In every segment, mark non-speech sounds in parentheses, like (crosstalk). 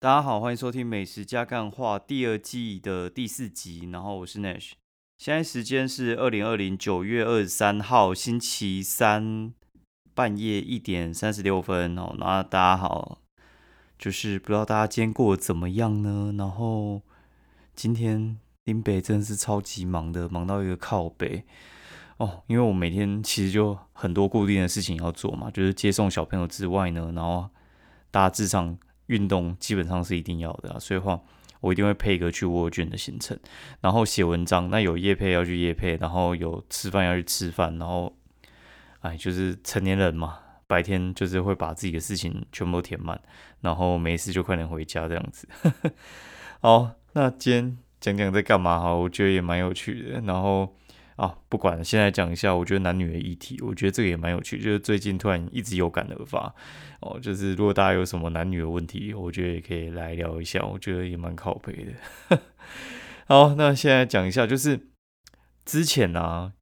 大家好，欢迎收听《美食加干话》第二季的第四集。然后我是 Nash，现在时间是二零二零九月二十三号星期三半夜一点三十六分哦。那大家好，就是不知道大家今天过得怎么样呢？然后今天林北真的是超级忙的，忙到一个靠北哦。因为我每天其实就很多固定的事情要做嘛，就是接送小朋友之外呢，然后大致上。运动基本上是一定要的啊，所以话我一定会配一个去沃卷的行程，然后写文章，那有夜配要去夜配，然后有吃饭要去吃饭，然后哎，就是成年人嘛，白天就是会把自己的事情全部填满，然后没事就快点回家这样子。(laughs) 好，那今天讲讲在干嘛哈，我觉得也蛮有趣的，然后。啊，不管现在讲一下，我觉得男女的议题，我觉得这个也蛮有趣。就是最近突然一直有感而发，哦，就是如果大家有什么男女的问题，我觉得也可以来聊一下，我觉得也蛮靠背的。(laughs) 好，那现在讲一下，就是之前呢，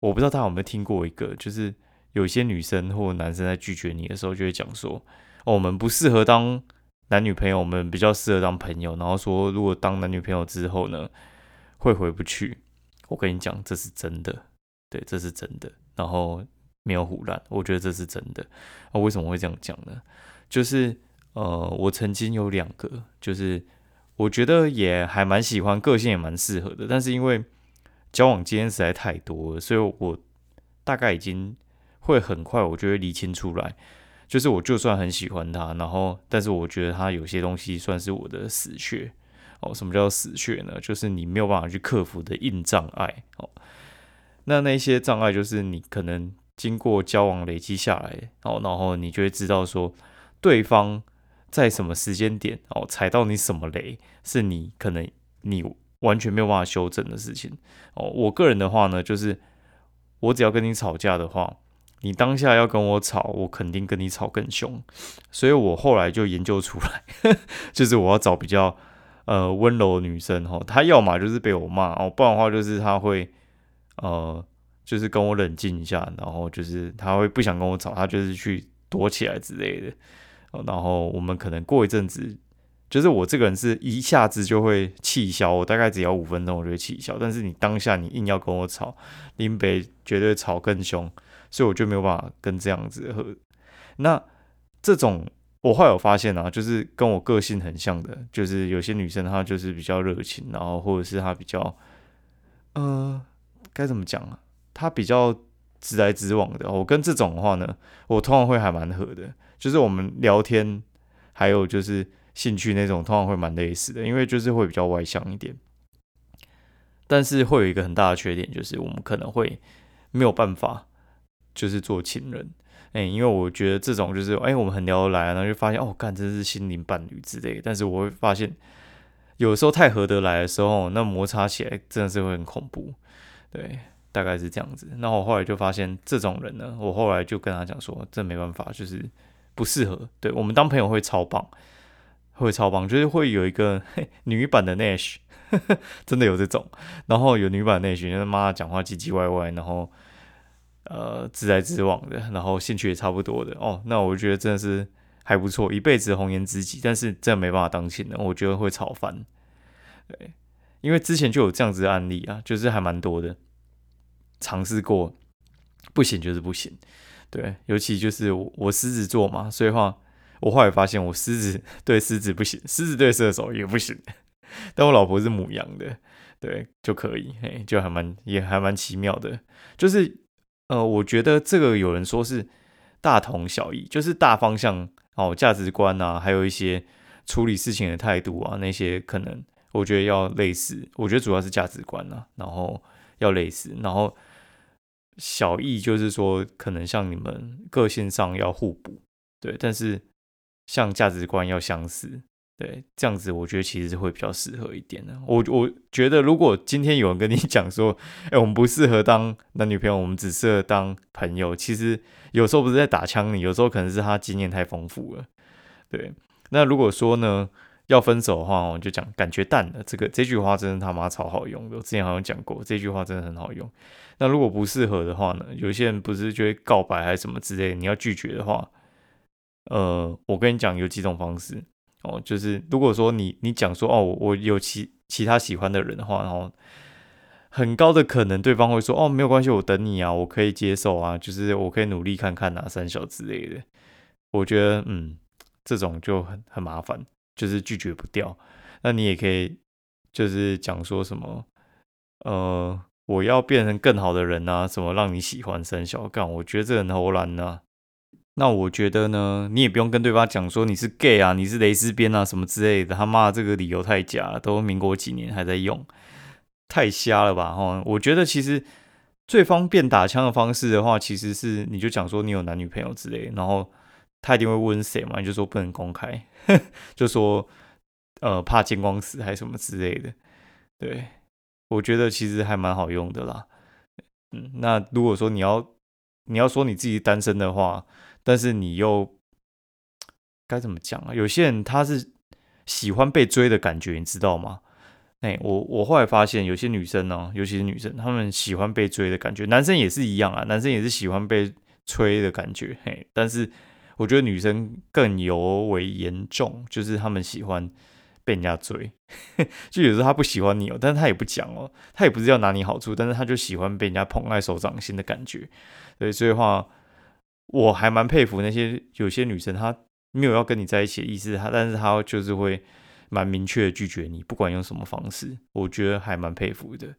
我不知道大家有没有听过一个，就是有些女生或男生在拒绝你的时候，就会讲说，我们不适合当男女朋友，我们比较适合当朋友。然后说，如果当男女朋友之后呢，会回不去。我跟你讲，这是真的，对，这是真的。然后没有胡乱，我觉得这是真的。那为什么会这样讲呢？就是呃，我曾经有两个，就是我觉得也还蛮喜欢，个性也蛮适合的。但是因为交往经验实在太多了，所以我大概已经会很快，我就会理清出来。就是我就算很喜欢他，然后但是我觉得他有些东西算是我的死穴。哦，什么叫死穴呢？就是你没有办法去克服的硬障碍。哦，那那些障碍就是你可能经过交往累积下来，哦，然后你就会知道说，对方在什么时间点哦踩到你什么雷，是你可能你完全没有办法修正的事情。哦，我个人的话呢，就是我只要跟你吵架的话，你当下要跟我吵，我肯定跟你吵更凶。所以我后来就研究出来，(laughs) 就是我要找比较。呃，温柔女生哈，她要么就是被我骂哦，不然的话就是她会呃，就是跟我冷静一下，然后就是她会不想跟我吵，她就是去躲起来之类的。然后我们可能过一阵子，就是我这个人是一下子就会气消，我大概只要五分钟我就会气消。但是你当下你硬要跟我吵，林北绝对吵更凶，所以我就没有办法跟这样子和那这种。我后来有发现啊，就是跟我个性很像的，就是有些女生她就是比较热情，然后或者是她比较，呃，该怎么讲啊？她比较直来直往的。我跟这种的话呢，我通常会还蛮合的，就是我们聊天还有就是兴趣那种，通常会蛮类似的，因为就是会比较外向一点。但是会有一个很大的缺点，就是我们可能会没有办法，就是做情人。哎，因为我觉得这种就是，哎，我们很聊得来，然后就发现，哦，干，真是心灵伴侣之类。但是我会发现，有时候太合得来的时候，那摩擦起来真的是会很恐怖。对，大概是这样子。那我后来就发现，这种人呢，我后来就跟他讲说，这没办法，就是不适合。对我们当朋友会超棒，会超棒，就是会有一个女版的 Nash，(laughs) 真的有这种。然后有女版 Nash，就是妈讲话唧唧歪歪，然后。呃，直来直往的，然后兴趣也差不多的哦，那我觉得真的是还不错，一辈子红颜知己。但是真的没办法当亲的，我觉得会吵翻。对，因为之前就有这样子的案例啊，就是还蛮多的，尝试过不行就是不行。对，尤其就是我狮子座嘛，所以话我后来发现我狮子对狮子不行，狮子对射手也不行。(laughs) 但我老婆是母羊的，对就可以，嘿，就还蛮也还蛮奇妙的，就是。呃，我觉得这个有人说是大同小异，就是大方向哦，价值观啊，还有一些处理事情的态度啊，那些可能我觉得要类似。我觉得主要是价值观啊，然后要类似，然后小异就是说可能像你们个性上要互补，对，但是像价值观要相似。对，这样子我觉得其实是会比较适合一点的。我我觉得，如果今天有人跟你 (laughs) 讲说，哎，我们不适合当男女朋友，我们只适合当朋友，其实有时候不是在打枪你，有时候可能是他经验太丰富了。对，那如果说呢要分手的话，我就讲感觉淡了。这个这句话真的他妈超好用的，我之前好像讲过，这句话真的很好用。那如果不适合的话呢，有些人不是就会告白还是什么之类，你要拒绝的话，呃，我跟你讲有几种方式。哦，就是如果说你你讲说哦，我有其其他喜欢的人的话，然后很高的可能对方会说哦，没有关系，我等你啊，我可以接受啊，就是我可以努力看看啊，三小之类的。我觉得嗯，这种就很很麻烦，就是拒绝不掉。那你也可以就是讲说什么呃。我要变成更好的人啊，什么让你喜欢三小干？我觉得这很偷懒呢。那我觉得呢，你也不用跟对方讲说你是 gay 啊，你是蕾丝边啊，什么之类的。他妈这个理由太假了，都民国几年还在用，太瞎了吧？哈，我觉得其实最方便打枪的方式的话，其实是你就讲说你有男女朋友之类，然后他一定会问谁嘛，你就说不能公开，(laughs) 就说呃怕见光死还是什么之类的，对。我觉得其实还蛮好用的啦，嗯，那如果说你要你要说你自己单身的话，但是你又该怎么讲啊？有些人他是喜欢被追的感觉，你知道吗？哎，我我后来发现有些女生呢，尤其是女生，她们喜欢被追的感觉，男生也是一样啊，男生也是喜欢被吹的感觉，嘿，但是我觉得女生更尤为严重，就是他们喜欢。被人家追，(laughs) 就有时候他不喜欢你哦，但是他也不讲哦，他也不是要拿你好处，但是他就喜欢被人家捧在手掌心的感觉。对，所以话我还蛮佩服那些有些女生，她没有要跟你在一起的意思，她但是她就是会蛮明确拒绝你，不管用什么方式，我觉得还蛮佩服的。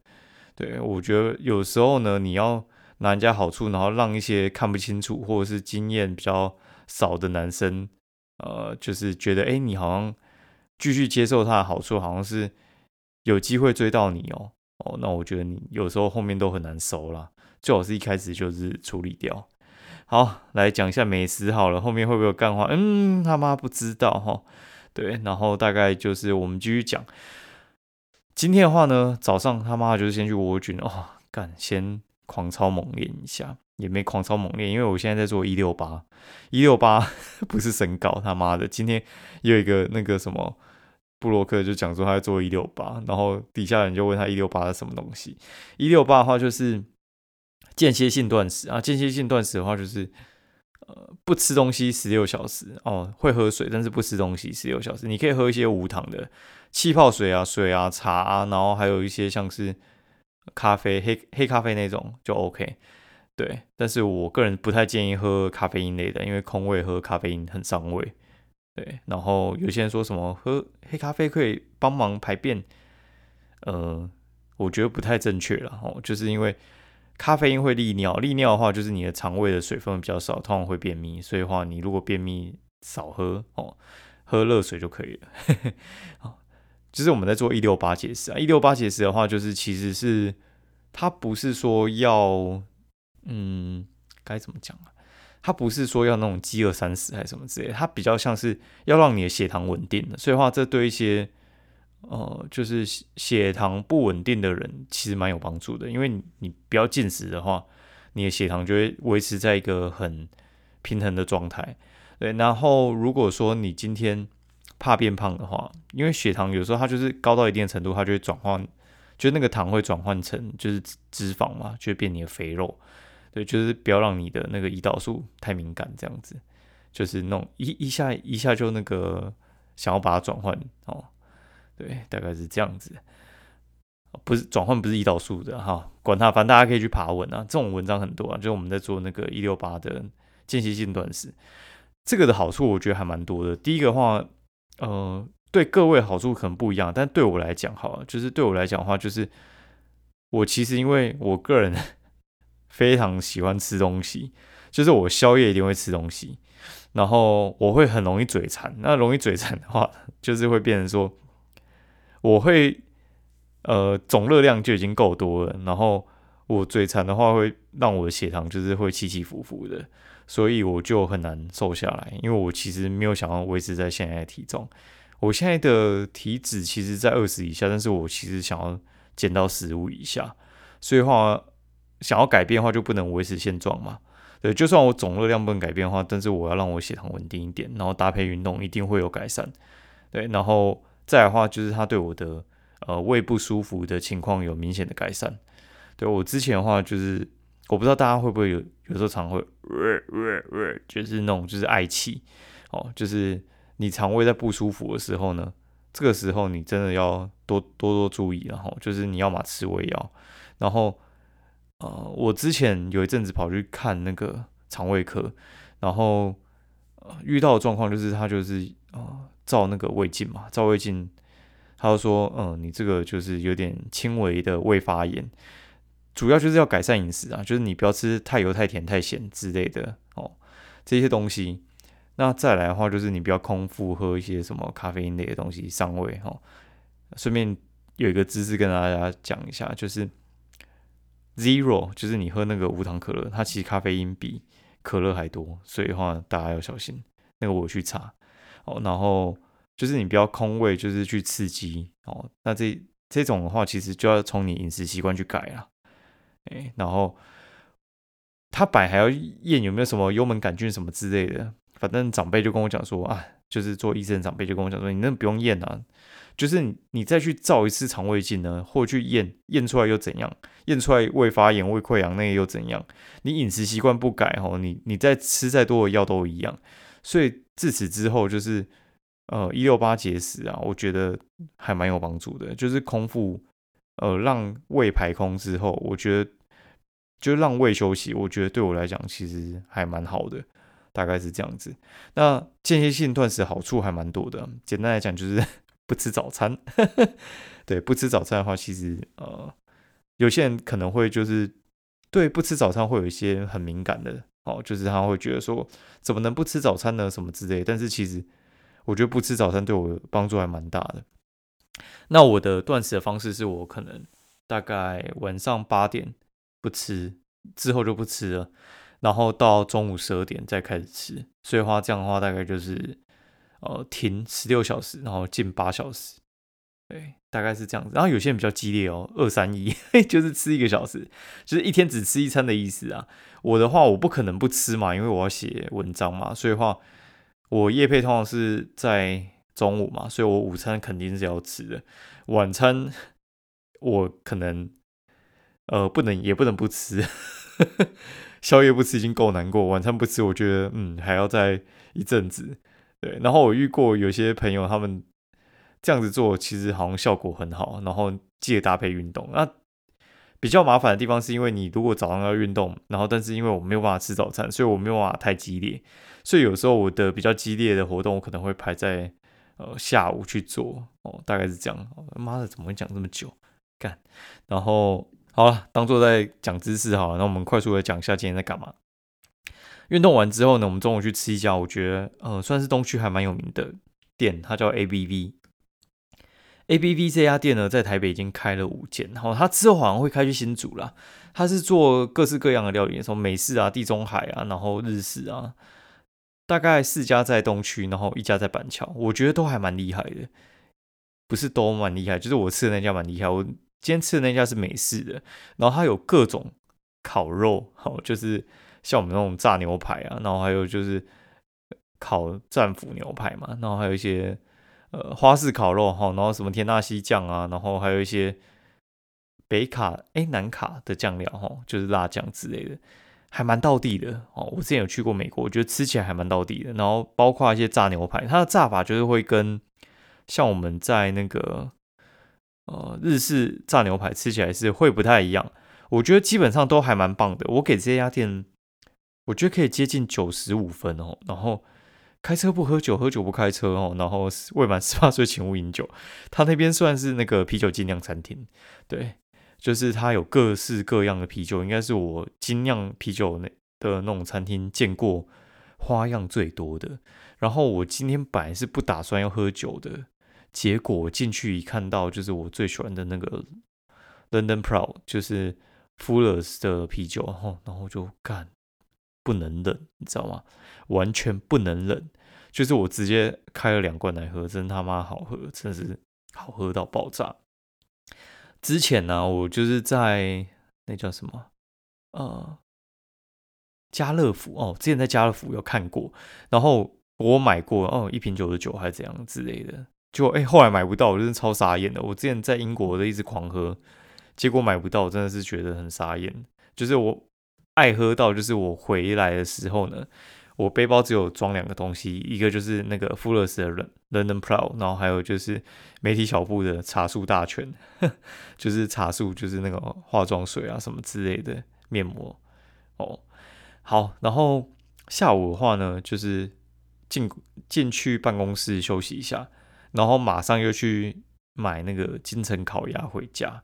对，我觉得有时候呢，你要拿人家好处，然后让一些看不清楚或者是经验比较少的男生，呃，就是觉得哎，你好像。继续接受他的好处，好像是有机会追到你哦哦，那我觉得你有时候后面都很难收了，最好是一开始就是处理掉。好，来讲一下美食好了，后面会不会有干话？嗯，他妈不知道哈。对，然后大概就是我们继续讲。今天的话呢，早上他妈就是先去蜗菌哦，干先狂操猛练一下，也没狂操猛练，因为我现在在做一六八，一六八 (laughs) 不是身高，他妈的，今天有一个那个什么。布洛克就讲说他在做一六八，然后底下人就问他一六八是什么东西。一六八的话就是间歇性断食啊，间歇性断食的话就是呃不吃东西十六小时哦，会喝水，但是不吃东西十六小时。你可以喝一些无糖的气泡水啊、水啊、茶啊，然后还有一些像是咖啡、黑黑咖啡那种就 OK。对，但是我个人不太建议喝咖啡因类的，因为空胃喝咖啡因很伤胃。对，然后有些人说什么喝黑咖啡可以帮忙排便，呃，我觉得不太正确了哦，就是因为咖啡因会利尿，利尿的话就是你的肠胃的水分比较少，通常会便秘，所以话你如果便秘少喝哦，喝热水就可以了。好，(laughs) 就是我们在做一六八解释啊，一六八解释的话，就是其实是它不是说要，嗯，该怎么讲啊？它不是说要那种饥饿三十还是什么之类，它比较像是要让你的血糖稳定的。所以话，这对一些呃，就是血糖不稳定的人其实蛮有帮助的。因为你你不要进食的话，你的血糖就会维持在一个很平衡的状态。对，然后如果说你今天怕变胖的话，因为血糖有时候它就是高到一定程度，它就会转换，就那个糖会转换成就是脂肪嘛，就会变你的肥肉。对，就是不要让你的那个胰岛素太敏感，这样子，就是弄一一下一下就那个想要把它转换哦，对，大概是这样子，不是转换不是胰岛素的哈，管它，反正大家可以去爬文啊，这种文章很多啊，就是我们在做那个一六八的间歇性断食，这个的好处我觉得还蛮多的。第一个话，呃，对各位好处可能不一样，但对我来讲，好了，就是对我来讲的话，就是我其实因为我个人。(laughs) 非常喜欢吃东西，就是我宵夜一定会吃东西，然后我会很容易嘴馋。那容易嘴馋的话，就是会变成说，我会呃总热量就已经够多了，然后我嘴馋的话会让我的血糖就是会起起伏伏的，所以我就很难瘦下来。因为我其实没有想要维持在现在的体重，我现在的体脂其实在二十以下，但是我其实想要减到十五以下，所以话。想要改变的话，就不能维持现状嘛？对，就算我总热量不能改变的话，但是我要让我血糖稳定一点，然后搭配运动，一定会有改善。对，然后再的话，就是它对我的呃胃不舒服的情况有明显的改善。对我之前的话，就是我不知道大家会不会有有时候常会，就是那种就是嗳气哦，就是你肠胃在不舒服的时候呢，这个时候你真的要多多多注意，然后就是你要么吃胃药，然后呃，我之前有一阵子跑去看那个肠胃科，然后遇到的状况就是他就是呃照那个胃镜嘛，照胃镜，他就说嗯你这个就是有点轻微的胃发炎，主要就是要改善饮食啊，就是你不要吃太油、太甜、太咸之类的哦这些东西。那再来的话，就是你不要空腹喝一些什么咖啡因类的东西上胃哈。顺便有一个知识跟大家讲一下，就是 zero，就是你喝那个无糖可乐，它其实咖啡因比可乐还多，所以的话大家要小心。那个我去查哦，然后就是你不要空胃，就是去刺激哦。那这这种的话，其实就要从你饮食习惯去改了。哎，然后他摆还要验有没有什么幽门杆菌什么之类的。反正长辈就跟我讲说啊，就是做医生长辈就跟我讲说，你那不用验啊，就是你你再去照一次肠胃镜呢，或去验验出来又怎样？验出来胃发炎、胃溃疡那个又怎样？你饮食习惯不改吼，你你再吃再多的药都一样。所以自此之后，就是呃一六八节食啊，我觉得还蛮有帮助的，就是空腹呃让胃排空之后，我觉得就让胃休息，我觉得对我来讲其实还蛮好的。大概是这样子。那间歇性断食好处还蛮多的。简单来讲，就是 (laughs) 不吃早餐。(laughs) 对，不吃早餐的话，其实呃，有些人可能会就是对不吃早餐会有一些很敏感的哦，就是他会觉得说怎么能不吃早餐呢？什么之类。但是其实我觉得不吃早餐对我帮助还蛮大的。那我的断食的方式是我可能大概晚上八点不吃，之后就不吃了。然后到中午十二点再开始吃，所以话这样的话大概就是呃停十六小时，然后进八小时，对，大概是这样子。然后有些人比较激烈哦，二三一 (laughs) 就是吃一个小时，就是一天只吃一餐的意思啊。我的话我不可能不吃嘛，因为我要写文章嘛，所以话我夜配通常是在中午嘛，所以我午餐肯定是要吃的，晚餐我可能呃不能也不能不吃。(laughs) 宵夜不吃已经够难过，晚餐不吃，我觉得嗯还要再一阵子。对，然后我遇过有些朋友，他们这样子做其实好像效果很好，然后记得搭配运动。那比较麻烦的地方是因为你如果早上要运动，然后但是因为我没有办法吃早餐，所以我没有办法太激烈，所以有时候我的比较激烈的活动，我可能会排在呃下午去做哦，大概是这样。妈的，怎么会讲这么久？干，然后。好了，当做在讲知识好了。那我们快速的讲一下今天在干嘛。运动完之后呢，我们中午去吃一家，我觉得呃算是东区还蛮有名的店，它叫 A B V。A B V 这家店呢，在台北已经开了五间，然后它之后好像会开去新竹啦。它是做各式各样的料理，从美式啊、地中海啊，然后日式啊，大概四家在东区，然后一家在板桥，我觉得都还蛮厉害的。不是都蛮厉害，就是我吃的那家蛮厉害。我今天吃的那家是美式的，然后它有各种烤肉，好，就是像我们那种炸牛排啊，然后还有就是烤战斧牛排嘛，然后还有一些呃花式烤肉哈，然后什么天纳西酱啊，然后还有一些北卡哎南卡的酱料哈，就是辣酱之类的，还蛮到地的哦。我之前有去过美国，我觉得吃起来还蛮到地的。然后包括一些炸牛排，它的炸法就是会跟像我们在那个。呃，日式炸牛排吃起来是会不太一样，我觉得基本上都还蛮棒的。我给这家店，我觉得可以接近九十五分哦。然后开车不喝酒，喝酒不开车哦。(laughs) 然后未满十八岁请勿饮酒。他那边算是那个啤酒精酿餐厅，对，就是他有各式各样的啤酒，应该是我精酿啤酒那的那种餐厅见过花样最多的。然后我今天本来是不打算要喝酒的。结果进去一看到，就是我最喜欢的那个 London Pro，就是 Fuller's 的啤酒，然后然后就干不能忍，你知道吗？完全不能忍，就是我直接开了两罐来喝，真他妈好喝，真的是好喝到爆炸。之前呢，我就是在那叫什么呃家乐福哦，之前在家乐福有看过，然后我买过哦一瓶九十九还是怎样之类的。就哎，后来买不到，我真的超傻眼的。我之前在英国的一直狂喝，结果买不到，真的是觉得很傻眼。就是我爱喝到，就是我回来的时候呢，我背包只有装两个东西，一个就是那个富勒斯的 London Pro，然后还有就是媒体小布的茶树大全，(laughs) 就是茶树就是那个化妆水啊什么之类的面膜哦。好，然后下午的话呢，就是进进去办公室休息一下，然后马上又去买那个金城烤鸭回家。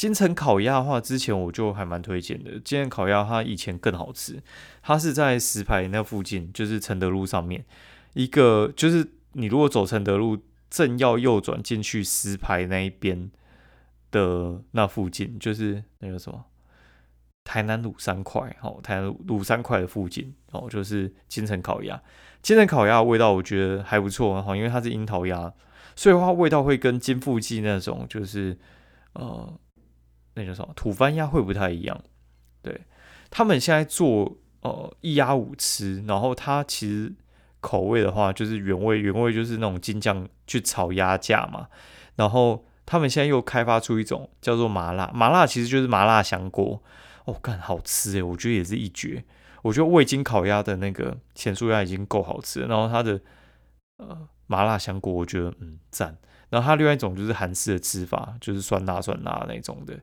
金城烤鸭的话，之前我就还蛮推荐的。金城烤鸭它以前更好吃，它是在石牌那附近，就是承德路上面一个，就是你如果走承德路正要右转进去石牌那一边的那附近，就是那个什么台南卤三块哦，台南卤三块的附近哦，就是金城烤鸭。金城烤鸭味道我觉得还不错哈，因为它是樱桃鸭，所以话味道会跟金富记那种就是呃。那叫什么土番鸭会不太一样，对他们现在做呃一鸭五吃，然后它其实口味的话就是原味，原味就是那种金酱去炒鸭架嘛，然后他们现在又开发出一种叫做麻辣，麻辣其实就是麻辣香锅，哦，干好吃诶，我觉得也是一绝，我觉得味精烤鸭的那个咸酥鸭已经够好吃，然后它的呃麻辣香锅我觉得嗯赞。然后它另外一种就是韩式的吃法，就是酸辣酸辣那种的。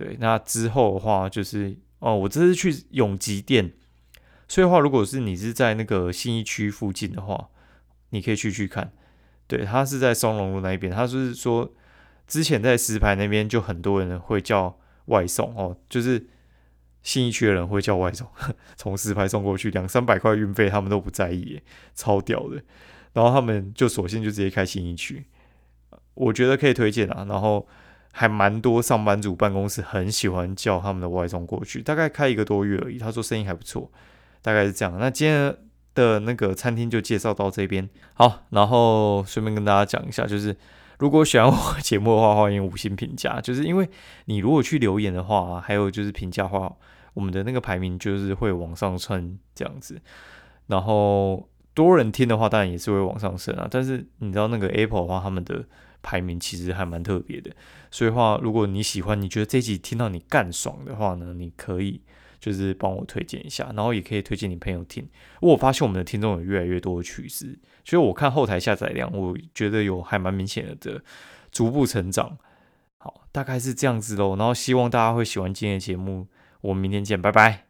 对，那之后的话就是哦，我这次去永吉店，所以的话，如果是你是在那个信义区附近的话，你可以去去看。对，它是在松隆路那一边。他就是说之前在石牌那边就很多人会叫外送哦，就是信义区的人会叫外送，(laughs) 从石牌送过去两三百块运费他们都不在意，超屌的。然后他们就索性就直接开信义区。我觉得可以推荐啊，然后还蛮多上班族办公室很喜欢叫他们的外送过去，大概开一个多月而已。他说生意还不错，大概是这样。那今天的那个餐厅就介绍到这边，好，然后顺便跟大家讲一下，就是如果喜欢我节目的话，欢迎五星评价。就是因为你如果去留言的话，还有就是评价话，我们的那个排名就是会往上升这样子，然后多人听的话，当然也是会往上升啊。但是你知道那个 Apple 的话，他们的排名其实还蛮特别的，所以话，如果你喜欢，你觉得这集听到你干爽的话呢，你可以就是帮我推荐一下，然后也可以推荐你朋友听。我发现我们的听众有越来越多的趋势，所以我看后台下载量，我觉得有还蛮明显的逐步成长。好，大概是这样子喽。然后希望大家会喜欢今天的节目，我们明天见，拜拜。